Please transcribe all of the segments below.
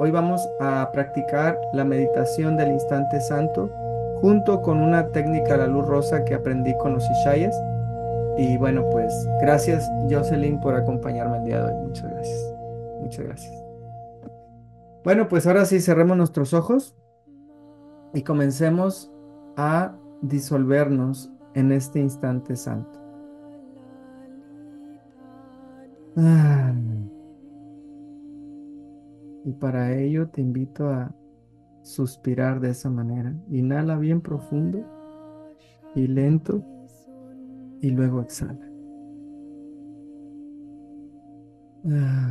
Hoy vamos a practicar la meditación del instante santo junto con una técnica a la luz rosa que aprendí con los Ishayas. Y bueno, pues gracias Jocelyn por acompañarme el día de hoy. Muchas gracias. Muchas gracias. Bueno, pues ahora sí cerremos nuestros ojos y comencemos a disolvernos en este instante santo. Ah. Y para ello te invito a suspirar de esa manera. Inhala bien profundo y lento y luego exhala. Ah.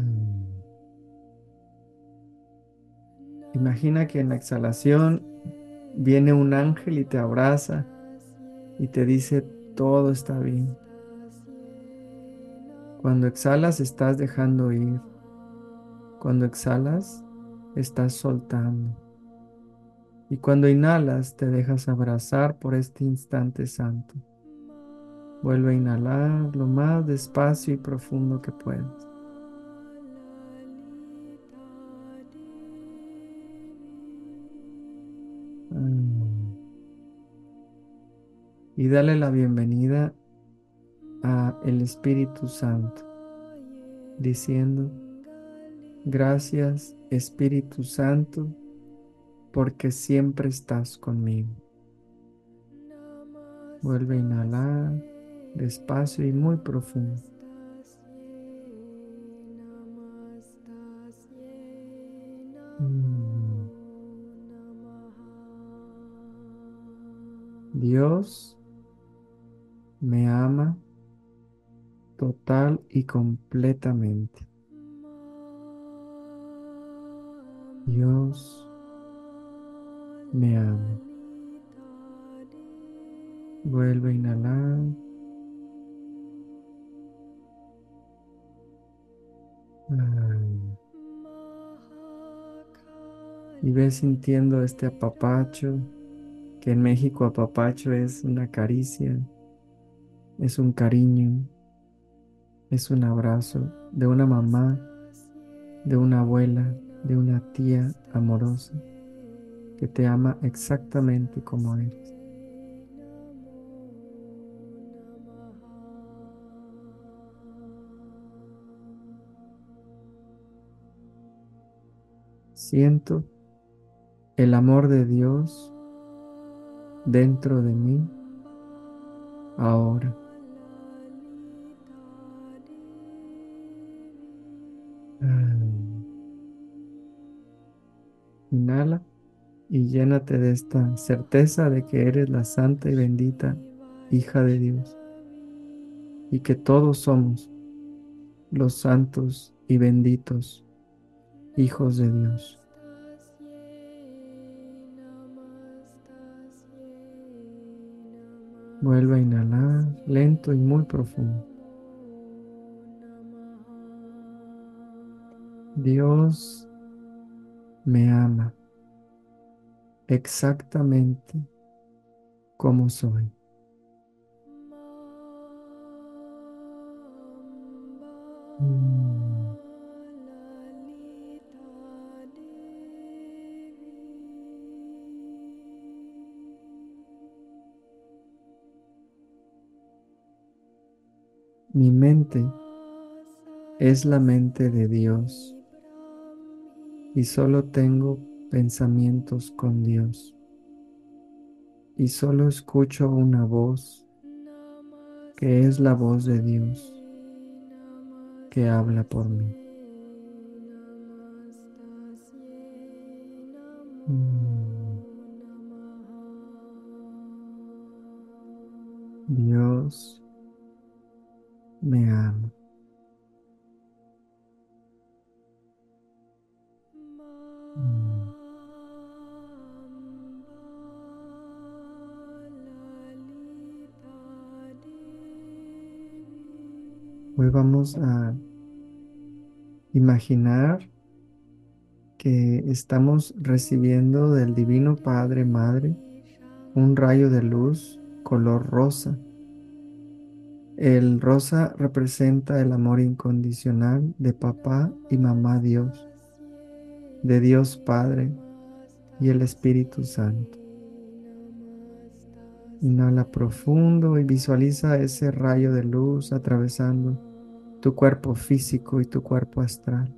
Imagina que en la exhalación viene un ángel y te abraza y te dice todo está bien. Cuando exhalas estás dejando ir. Cuando exhalas, estás soltando. Y cuando inhalas, te dejas abrazar por este instante santo. Vuelve a inhalar lo más despacio y profundo que puedas. Mm. Y dale la bienvenida a el Espíritu Santo, diciendo, Gracias Espíritu Santo, porque siempre estás conmigo. Vuelve a inhalar despacio y muy profundo. Mm. Dios me ama total y completamente. Dios me ama. Vuelve a inhalar. Y ve sintiendo este apapacho, que en México apapacho es una caricia, es un cariño, es un abrazo de una mamá, de una abuela, de una tía amorosa que te ama exactamente como eres. Siento el amor de Dios dentro de mí ahora. Inhala y llénate de esta certeza de que eres la santa y bendita hija de Dios y que todos somos los santos y benditos hijos de Dios. Vuelve a inhalar lento y muy profundo. Dios me ama exactamente como soy. Mm. Mi mente es la mente de Dios y solo tengo pensamientos con Dios y solo escucho una voz que es la voz de Dios que habla por mí. Mm. Dios me ama. Hoy vamos a imaginar que estamos recibiendo del Divino Padre Madre un rayo de luz color rosa. El rosa representa el amor incondicional de papá y mamá Dios de Dios Padre y el Espíritu Santo. Inhala profundo y visualiza ese rayo de luz atravesando tu cuerpo físico y tu cuerpo astral.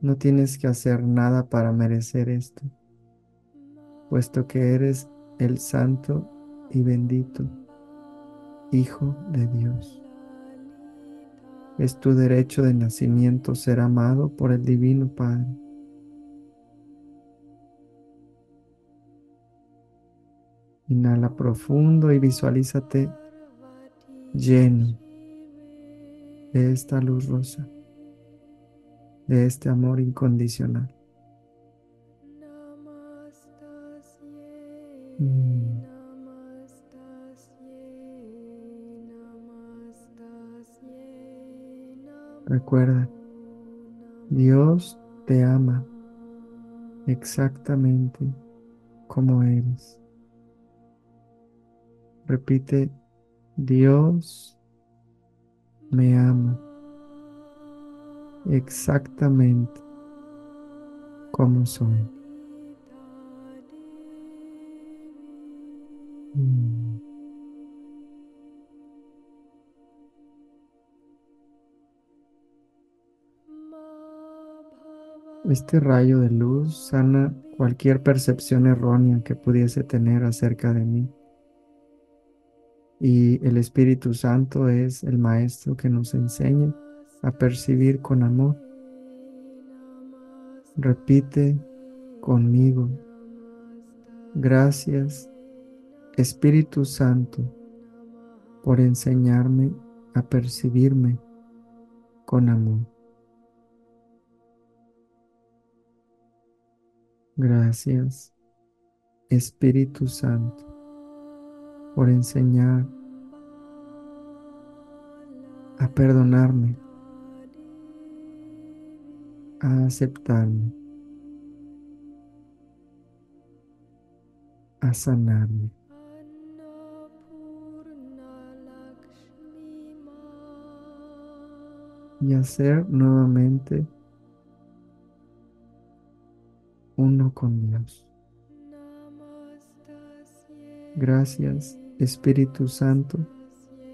No tienes que hacer nada para merecer esto, puesto que eres el santo y bendito Hijo de Dios. Es tu derecho de nacimiento ser amado por el Divino Padre. Inhala profundo y visualízate lleno de esta luz rosa, de este amor incondicional. Mm. Recuerda, Dios te ama exactamente como eres. Repite, Dios me ama exactamente como soy. Mm. Este rayo de luz sana cualquier percepción errónea que pudiese tener acerca de mí. Y el Espíritu Santo es el Maestro que nos enseña a percibir con amor. Repite conmigo. Gracias, Espíritu Santo, por enseñarme a percibirme con amor. Gracias, Espíritu Santo, por enseñar a perdonarme, a aceptarme, a sanarme. y hacer nuevamente uno con Dios. Gracias, Espíritu Santo,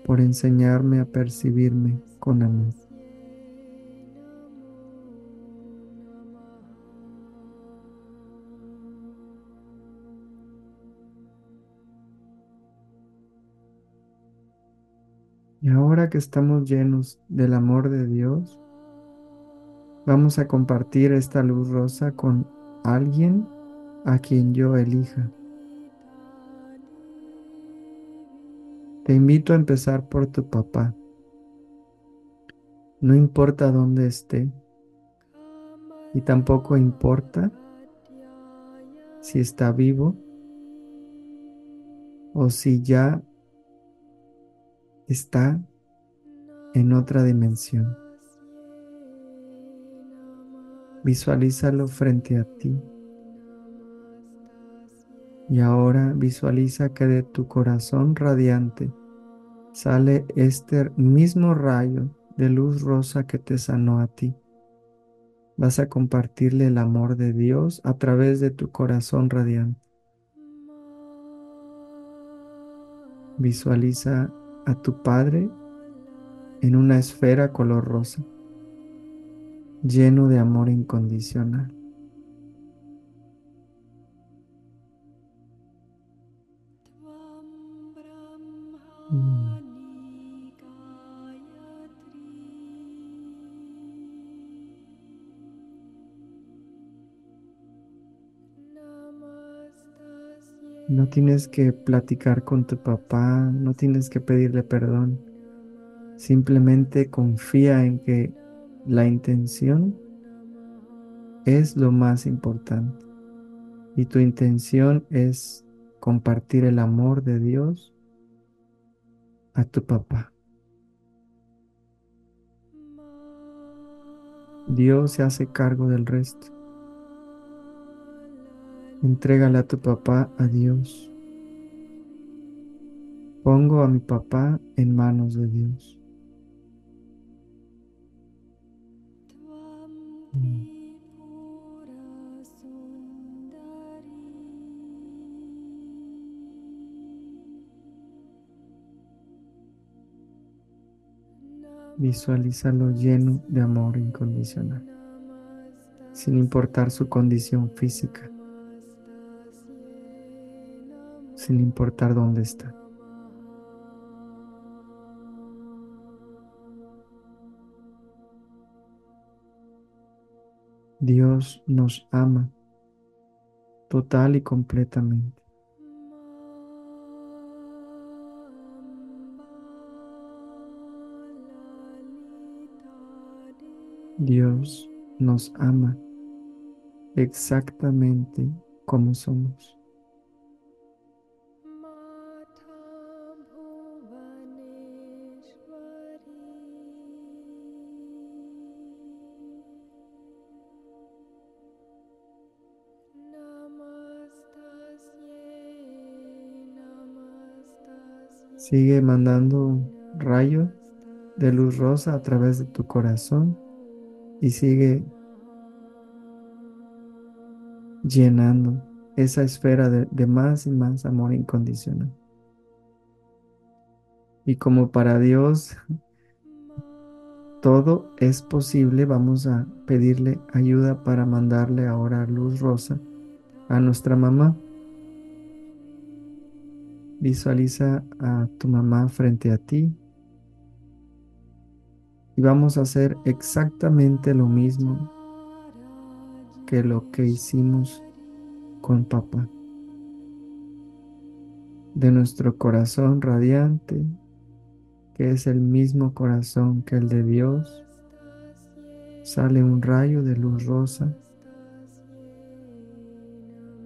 por enseñarme a percibirme con amor. Y ahora que estamos llenos del amor de Dios, vamos a compartir esta luz rosa con alguien a quien yo elija. Te invito a empezar por tu papá. No importa dónde esté y tampoco importa si está vivo o si ya está en otra dimensión. Visualízalo frente a ti. Y ahora visualiza que de tu corazón radiante sale este mismo rayo de luz rosa que te sanó a ti. Vas a compartirle el amor de Dios a través de tu corazón radiante. Visualiza a tu Padre en una esfera color rosa lleno de amor incondicional. No tienes que platicar con tu papá, no tienes que pedirle perdón. Simplemente confía en que la intención es lo más importante. Y tu intención es compartir el amor de Dios a tu papá. Dios se hace cargo del resto. Entrégale a tu papá a Dios. Pongo a mi papá en manos de Dios. Visualízalo lleno de amor incondicional, sin importar su condición física, sin importar dónde está. Dios nos ama total y completamente. Dios nos ama exactamente como somos. Sigue mandando rayo de luz rosa a través de tu corazón y sigue llenando esa esfera de, más y más amor incondicional. Y como para Dios todo es posible, vamos a pedirle ayuda para mandarle ahora luz rosa a nuestra mamá. Visualiza a tu mamá frente a ti. Y vamos a hacer exactamente lo mismo que lo que hicimos con papá. De nuestro corazón radiante, que es el mismo corazón que el de Dios, sale un rayo de luz rosa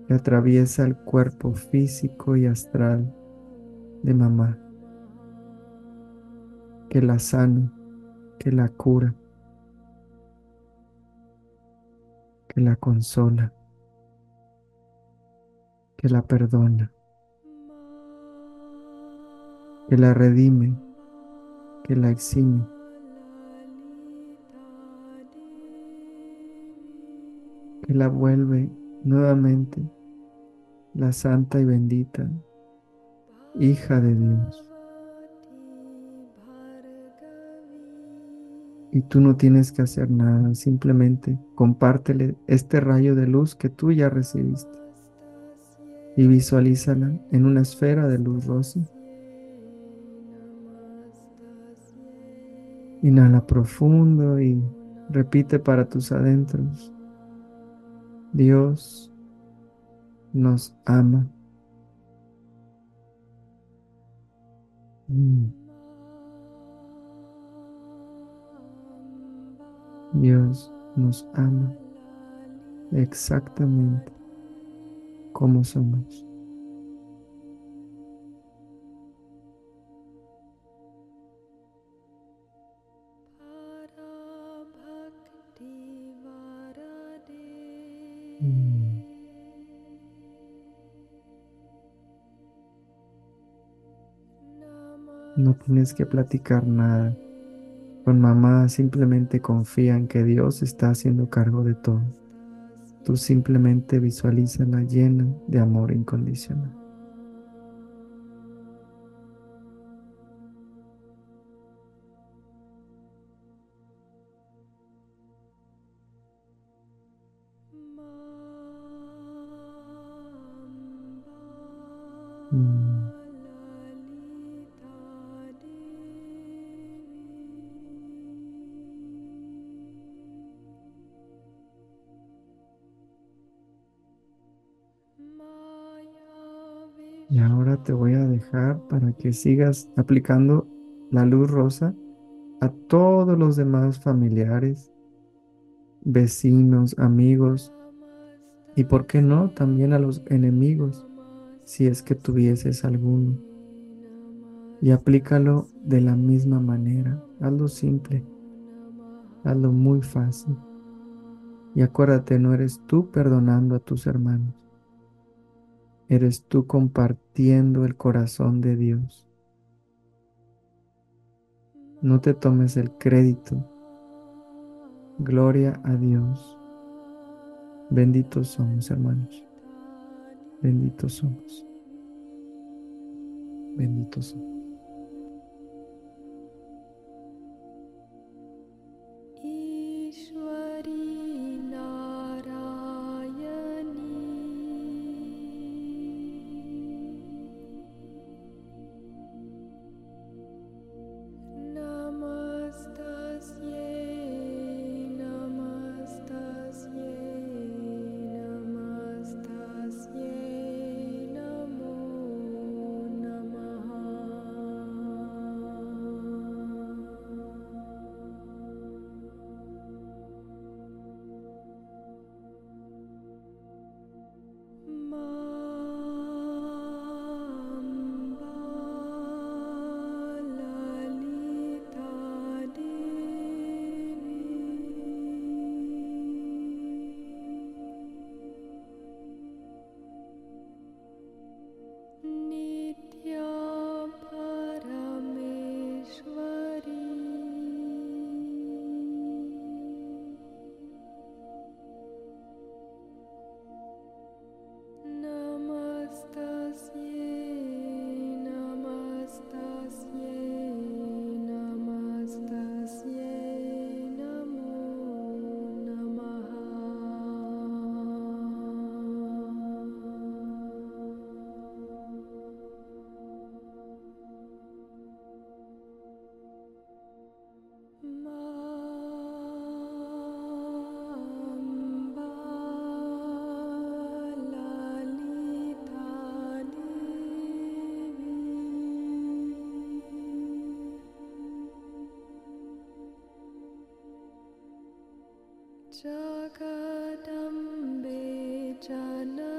que atraviesa el cuerpo físico y astral de mamá, que la sana, que la cura, que la consola, que la perdona, que la redime, que la exime. que la vuelve nuevamente la santa y bendita hija de Dios. Y tú no tienes que hacer nada, simplemente compártele este rayo de luz que tú ya recibiste y visualízala en una esfera de luz rosa. Inhala profundo y repite para tus adentros. Dios nos ama. Mm. Dios nos ama exactamente como somos. No tienes que platicar nada. Con mamá simplemente confía en que Dios está haciendo cargo de todo. Tú simplemente la llena de amor incondicional. Que sigas aplicando la luz rosa a todos los demás familiares, vecinos, amigos y, ¿por qué no?, también a los enemigos, si es que tuvieses alguno. Y aplícalo de la misma manera. Hazlo simple. Hazlo muy fácil. Y acuérdate, no eres tú perdonando a tus hermanos eres tú compartiendo el corazón de Dios. No te tomes el crédito. Gloria a Dios. Benditos somos, hermanos. Benditos somos. Benditos somos. जाना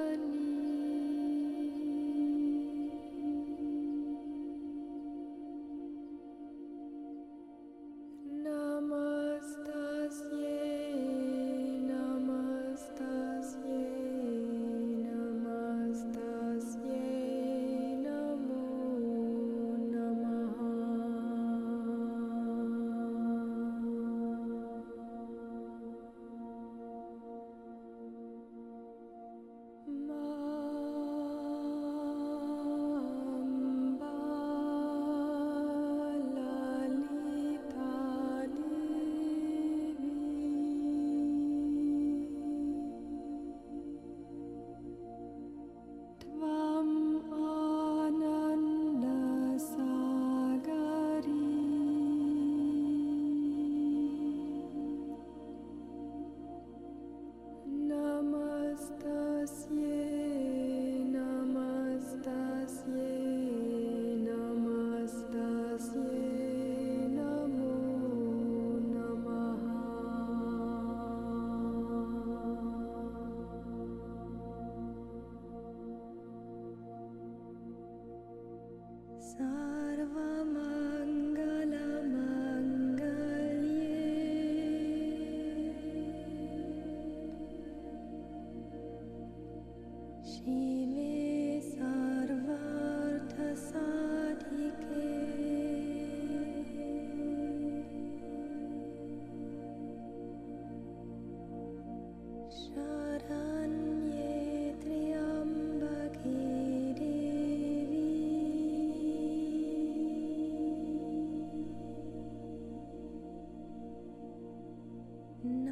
sarva No.